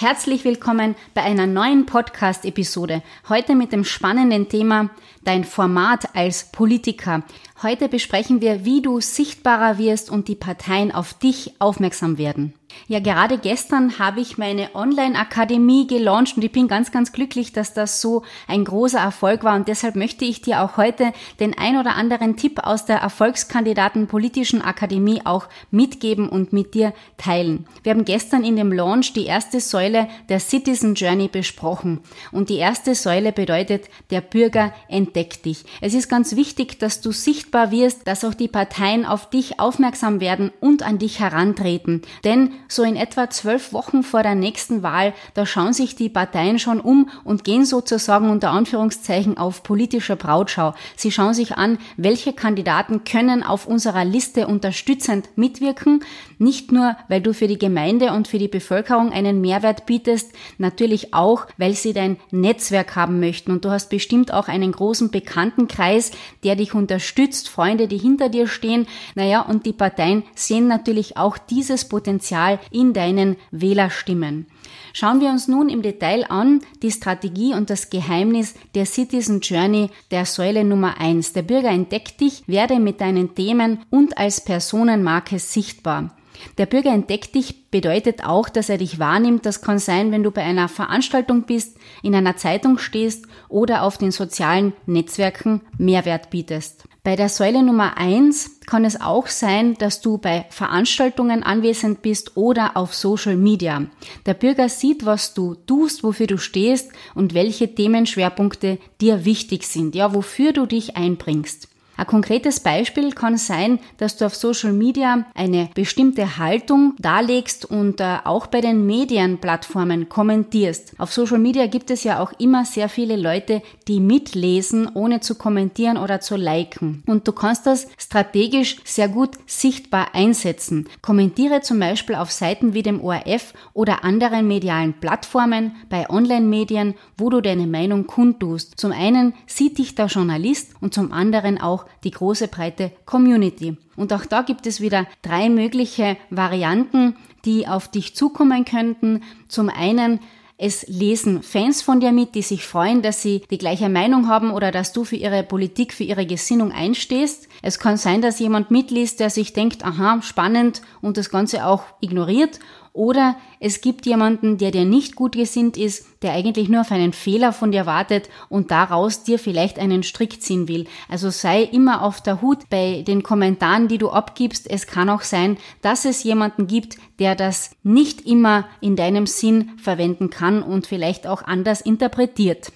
Herzlich willkommen bei einer neuen Podcast-Episode. Heute mit dem spannenden Thema Dein Format als Politiker. Heute besprechen wir, wie du sichtbarer wirst und die Parteien auf dich aufmerksam werden. Ja, gerade gestern habe ich meine Online-Akademie gelauncht und ich bin ganz, ganz glücklich, dass das so ein großer Erfolg war und deshalb möchte ich dir auch heute den ein oder anderen Tipp aus der Erfolgskandidaten Politischen Akademie auch mitgeben und mit dir teilen. Wir haben gestern in dem Launch die erste Säule der Citizen Journey besprochen und die erste Säule bedeutet, der Bürger entdeckt dich. Es ist ganz wichtig, dass du sichtbar wirst, dass auch die Parteien auf dich aufmerksam werden und an dich herantreten, denn so in etwa zwölf Wochen vor der nächsten Wahl, da schauen sich die Parteien schon um und gehen sozusagen unter Anführungszeichen auf politische Brautschau. Sie schauen sich an, welche Kandidaten können auf unserer Liste unterstützend mitwirken. Nicht nur, weil du für die Gemeinde und für die Bevölkerung einen Mehrwert bietest, natürlich auch, weil sie dein Netzwerk haben möchten. Und du hast bestimmt auch einen großen Bekanntenkreis, der dich unterstützt, Freunde, die hinter dir stehen. Naja, und die Parteien sehen natürlich auch dieses Potenzial in deinen Wählerstimmen. Schauen wir uns nun im Detail an die Strategie und das Geheimnis der Citizen Journey der Säule Nummer eins. Der Bürger entdeckt dich, werde mit deinen Themen und als Personenmarke sichtbar. Der Bürger entdeckt dich bedeutet auch, dass er dich wahrnimmt. Das kann sein, wenn du bei einer Veranstaltung bist, in einer Zeitung stehst oder auf den sozialen Netzwerken Mehrwert bietest. Bei der Säule Nummer eins kann es auch sein, dass du bei Veranstaltungen anwesend bist oder auf Social Media. Der Bürger sieht, was du tust, wofür du stehst und welche Themenschwerpunkte dir wichtig sind, ja, wofür du dich einbringst. Ein konkretes Beispiel kann sein, dass du auf Social Media eine bestimmte Haltung darlegst und äh, auch bei den Medienplattformen kommentierst. Auf Social Media gibt es ja auch immer sehr viele Leute, die mitlesen, ohne zu kommentieren oder zu liken. Und du kannst das strategisch sehr gut sichtbar einsetzen. Kommentiere zum Beispiel auf Seiten wie dem ORF oder anderen medialen Plattformen, bei Online-Medien, wo du deine Meinung kundtust. Zum einen sieht dich der Journalist und zum anderen auch die große breite Community. Und auch da gibt es wieder drei mögliche Varianten, die auf dich zukommen könnten. Zum einen es lesen Fans von dir mit, die sich freuen, dass sie die gleiche Meinung haben oder dass du für ihre Politik, für ihre Gesinnung einstehst. Es kann sein, dass jemand mitliest, der sich denkt, aha, spannend und das Ganze auch ignoriert. Oder es gibt jemanden, der dir nicht gut gesinnt ist, der eigentlich nur auf einen Fehler von dir wartet und daraus dir vielleicht einen Strick ziehen will. Also sei immer auf der Hut bei den Kommentaren, die du abgibst. Es kann auch sein, dass es jemanden gibt, der das nicht immer in deinem Sinn verwenden kann und vielleicht auch anders interpretiert.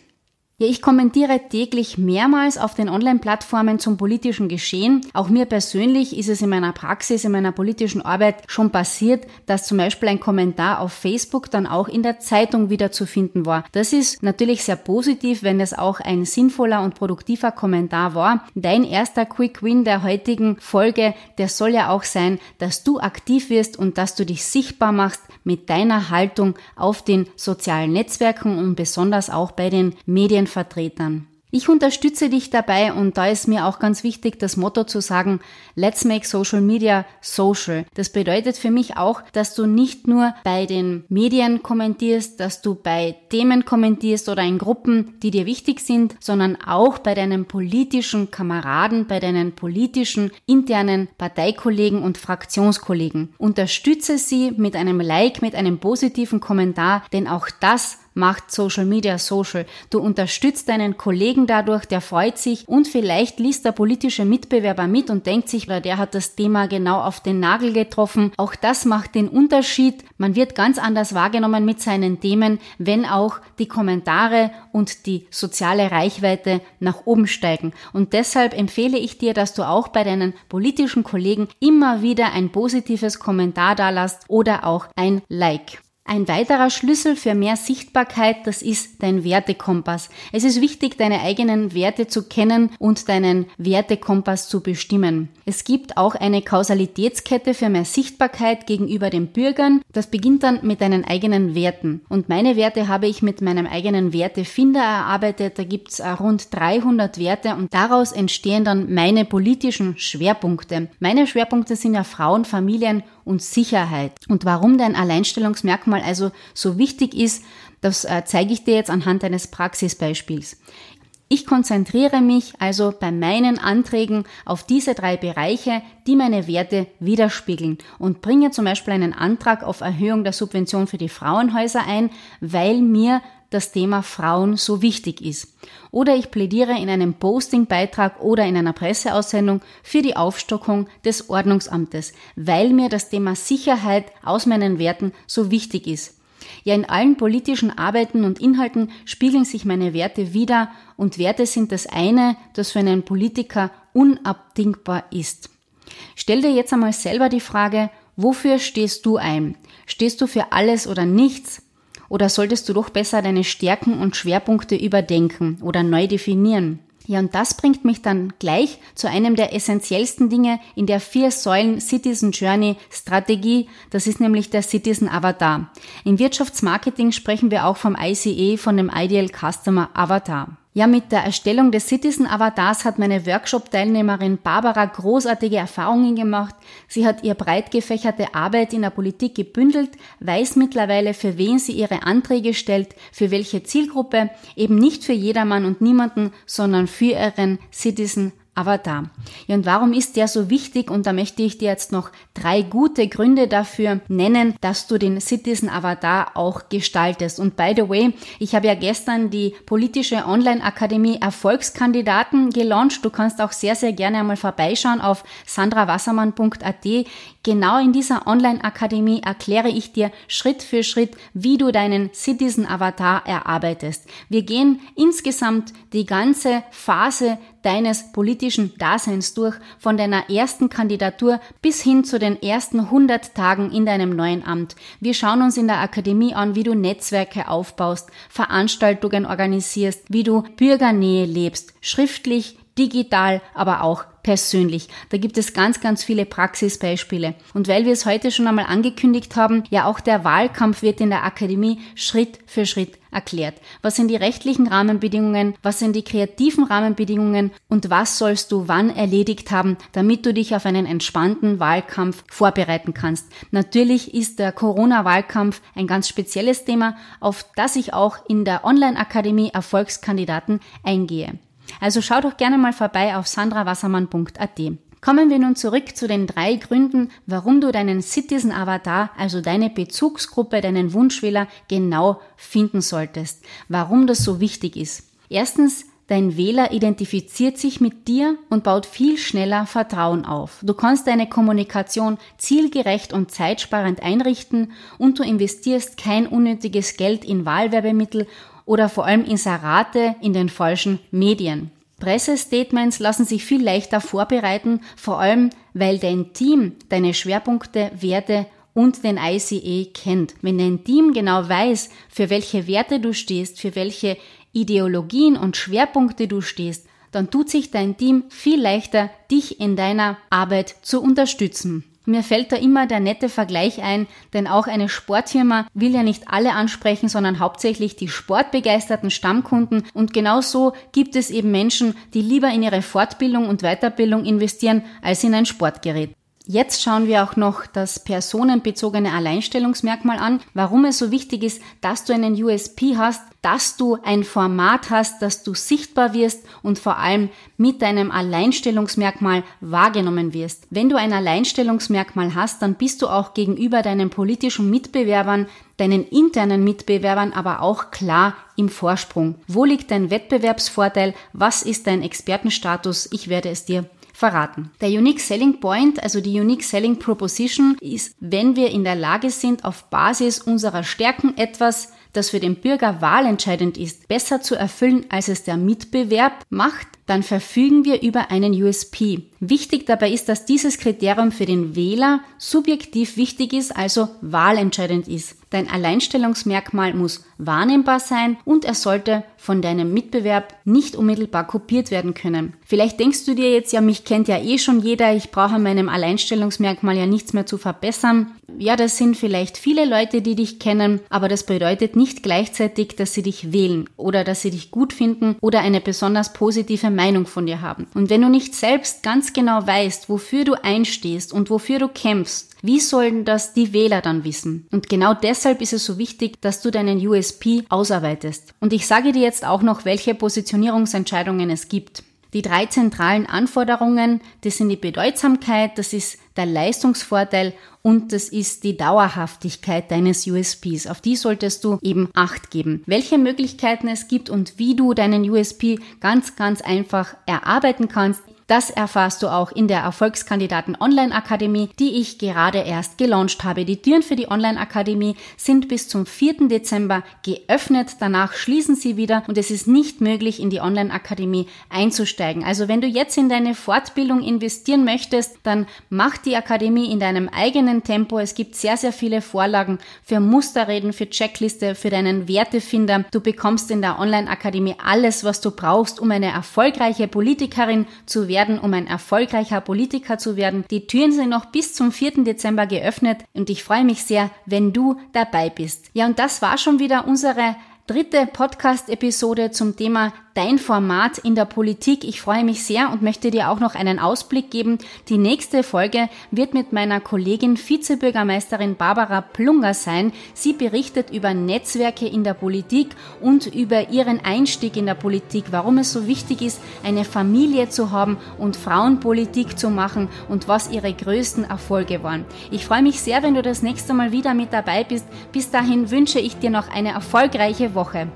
Ja, ich kommentiere täglich mehrmals auf den Online-Plattformen zum politischen Geschehen. Auch mir persönlich ist es in meiner Praxis, in meiner politischen Arbeit schon passiert, dass zum Beispiel ein Kommentar auf Facebook dann auch in der Zeitung wieder zu finden war. Das ist natürlich sehr positiv, wenn es auch ein sinnvoller und produktiver Kommentar war. Dein erster Quick Win der heutigen Folge, der soll ja auch sein, dass du aktiv wirst und dass du dich sichtbar machst mit deiner Haltung auf den sozialen Netzwerken und besonders auch bei den Medien Vertretern. Ich unterstütze dich dabei und da ist mir auch ganz wichtig, das Motto zu sagen, let's make social media social. Das bedeutet für mich auch, dass du nicht nur bei den Medien kommentierst, dass du bei Themen kommentierst oder in Gruppen, die dir wichtig sind, sondern auch bei deinen politischen Kameraden, bei deinen politischen internen Parteikollegen und Fraktionskollegen. Unterstütze sie mit einem Like, mit einem positiven Kommentar, denn auch das macht Social Media social. Du unterstützt deinen Kollegen dadurch, der freut sich und vielleicht liest der politische Mitbewerber mit und denkt sich, der hat das Thema genau auf den Nagel getroffen. Auch das macht den Unterschied. Man wird ganz anders wahrgenommen mit seinen Themen, wenn auch die Kommentare und die soziale Reichweite nach oben steigen. Und deshalb empfehle ich dir, dass du auch bei deinen politischen Kollegen immer wieder ein positives Kommentar da lässt oder auch ein Like. Ein weiterer Schlüssel für mehr Sichtbarkeit, das ist dein Wertekompass. Es ist wichtig, deine eigenen Werte zu kennen und deinen Wertekompass zu bestimmen. Es gibt auch eine Kausalitätskette für mehr Sichtbarkeit gegenüber den Bürgern. Das beginnt dann mit deinen eigenen Werten. Und meine Werte habe ich mit meinem eigenen Wertefinder erarbeitet. Da gibt's äh, rund 300 Werte und daraus entstehen dann meine politischen Schwerpunkte. Meine Schwerpunkte sind ja Frauen, Familien und Sicherheit. Und warum dein Alleinstellungsmerkmal also so wichtig ist, das äh, zeige ich dir jetzt anhand eines Praxisbeispiels. Ich konzentriere mich also bei meinen Anträgen auf diese drei Bereiche, die meine Werte widerspiegeln und bringe zum Beispiel einen Antrag auf Erhöhung der Subvention für die Frauenhäuser ein, weil mir das Thema Frauen so wichtig ist. Oder ich plädiere in einem Postingbeitrag oder in einer Presseaussendung für die Aufstockung des Ordnungsamtes, weil mir das Thema Sicherheit aus meinen Werten so wichtig ist. Ja, in allen politischen Arbeiten und Inhalten spiegeln sich meine Werte wider und Werte sind das eine, das für einen Politiker unabdingbar ist. Stell dir jetzt einmal selber die Frage, wofür stehst du ein? Stehst du für alles oder nichts? Oder solltest du doch besser deine Stärken und Schwerpunkte überdenken oder neu definieren? Ja, und das bringt mich dann gleich zu einem der essentiellsten Dinge in der vier Säulen Citizen Journey Strategie. Das ist nämlich der Citizen Avatar. Im Wirtschaftsmarketing sprechen wir auch vom ICE, von dem Ideal Customer Avatar. Ja, mit der Erstellung des Citizen Avatars hat meine Workshop-Teilnehmerin Barbara großartige Erfahrungen gemacht. Sie hat ihr breit gefächerte Arbeit in der Politik gebündelt, weiß mittlerweile, für wen sie ihre Anträge stellt, für welche Zielgruppe, eben nicht für jedermann und niemanden, sondern für ihren Citizen Avatar. Ja, und warum ist der so wichtig? Und da möchte ich dir jetzt noch drei gute Gründe dafür nennen, dass du den Citizen Avatar auch gestaltest. Und by the way, ich habe ja gestern die politische Online-Akademie Erfolgskandidaten gelauncht. Du kannst auch sehr, sehr gerne einmal vorbeischauen auf sandrawassermann.at. Genau in dieser Online-Akademie erkläre ich dir Schritt für Schritt, wie du deinen Citizen Avatar erarbeitest. Wir gehen insgesamt die ganze Phase deines politischen Daseins durch, von deiner ersten Kandidatur bis hin zu den ersten 100 Tagen in deinem neuen Amt. Wir schauen uns in der Akademie an, wie du Netzwerke aufbaust, Veranstaltungen organisierst, wie du Bürgernähe lebst, schriftlich, digital, aber auch persönlich. Da gibt es ganz, ganz viele Praxisbeispiele. Und weil wir es heute schon einmal angekündigt haben, ja auch der Wahlkampf wird in der Akademie Schritt für Schritt erklärt. Was sind die rechtlichen Rahmenbedingungen? Was sind die kreativen Rahmenbedingungen? Und was sollst du wann erledigt haben, damit du dich auf einen entspannten Wahlkampf vorbereiten kannst? Natürlich ist der Corona-Wahlkampf ein ganz spezielles Thema, auf das ich auch in der Online-Akademie Erfolgskandidaten eingehe. Also schau doch gerne mal vorbei auf sandrawassermann.at. Kommen wir nun zurück zu den drei Gründen, warum du deinen Citizen Avatar, also deine Bezugsgruppe, deinen Wunschwähler genau finden solltest. Warum das so wichtig ist. Erstens, Dein Wähler identifiziert sich mit dir und baut viel schneller Vertrauen auf. Du kannst deine Kommunikation zielgerecht und zeitsparend einrichten und du investierst kein unnötiges Geld in Wahlwerbemittel oder vor allem Inserate in den falschen Medien. Pressestatements lassen sich viel leichter vorbereiten, vor allem weil dein Team deine Schwerpunkte, Werte und den ICE kennt. Wenn dein Team genau weiß, für welche Werte du stehst, für welche Ideologien und Schwerpunkte du stehst, dann tut sich dein Team viel leichter, dich in deiner Arbeit zu unterstützen. Mir fällt da immer der nette Vergleich ein, denn auch eine Sportfirma will ja nicht alle ansprechen, sondern hauptsächlich die sportbegeisterten Stammkunden und genau so gibt es eben Menschen, die lieber in ihre Fortbildung und Weiterbildung investieren als in ein Sportgerät. Jetzt schauen wir auch noch das personenbezogene Alleinstellungsmerkmal an, warum es so wichtig ist, dass du einen USP hast, dass du ein Format hast, dass du sichtbar wirst und vor allem mit deinem Alleinstellungsmerkmal wahrgenommen wirst. Wenn du ein Alleinstellungsmerkmal hast, dann bist du auch gegenüber deinen politischen Mitbewerbern, deinen internen Mitbewerbern aber auch klar im Vorsprung. Wo liegt dein Wettbewerbsvorteil? Was ist dein Expertenstatus? Ich werde es dir verraten. Der Unique Selling Point, also die Unique Selling Proposition, ist, wenn wir in der Lage sind, auf Basis unserer Stärken etwas das für den Bürger wahlentscheidend ist, besser zu erfüllen, als es der Mitbewerb macht, dann verfügen wir über einen USP. Wichtig dabei ist, dass dieses Kriterium für den Wähler subjektiv wichtig ist, also wahlentscheidend ist. Dein Alleinstellungsmerkmal muss wahrnehmbar sein und er sollte von deinem Mitbewerb nicht unmittelbar kopiert werden können. Vielleicht denkst du dir jetzt, ja, mich kennt ja eh schon jeder, ich brauche an meinem Alleinstellungsmerkmal ja nichts mehr zu verbessern. Ja, das sind vielleicht viele Leute, die dich kennen, aber das bedeutet nicht gleichzeitig, dass sie dich wählen oder dass sie dich gut finden oder eine besonders positive Meinung von dir haben. Und wenn du nicht selbst genau weißt, wofür du einstehst und wofür du kämpfst, wie sollen das die Wähler dann wissen? Und genau deshalb ist es so wichtig, dass du deinen USP ausarbeitest. Und ich sage dir jetzt auch noch, welche Positionierungsentscheidungen es gibt. Die drei zentralen Anforderungen, das sind die Bedeutsamkeit, das ist der Leistungsvorteil und das ist die Dauerhaftigkeit deines USPs. Auf die solltest du eben Acht geben. Welche Möglichkeiten es gibt und wie du deinen USP ganz, ganz einfach erarbeiten kannst, das erfährst du auch in der Erfolgskandidaten Online Akademie, die ich gerade erst gelauncht habe. Die Türen für die Online Akademie sind bis zum 4. Dezember geöffnet. Danach schließen sie wieder und es ist nicht möglich, in die Online Akademie einzusteigen. Also wenn du jetzt in deine Fortbildung investieren möchtest, dann mach die Akademie in deinem eigenen Tempo. Es gibt sehr, sehr viele Vorlagen für Musterreden, für Checkliste, für deinen Wertefinder. Du bekommst in der Online Akademie alles, was du brauchst, um eine erfolgreiche Politikerin zu werden werden, um ein erfolgreicher Politiker zu werden. Die Türen sind noch bis zum 4. Dezember geöffnet und ich freue mich sehr, wenn du dabei bist. Ja, und das war schon wieder unsere dritte Podcast-Episode zum Thema dein Format in der Politik. Ich freue mich sehr und möchte dir auch noch einen Ausblick geben. Die nächste Folge wird mit meiner Kollegin Vizebürgermeisterin Barbara Plunger sein. Sie berichtet über Netzwerke in der Politik und über ihren Einstieg in der Politik, warum es so wichtig ist, eine Familie zu haben und Frauenpolitik zu machen und was ihre größten Erfolge waren. Ich freue mich sehr, wenn du das nächste Mal wieder mit dabei bist. Bis dahin wünsche ich dir noch eine erfolgreiche Woche.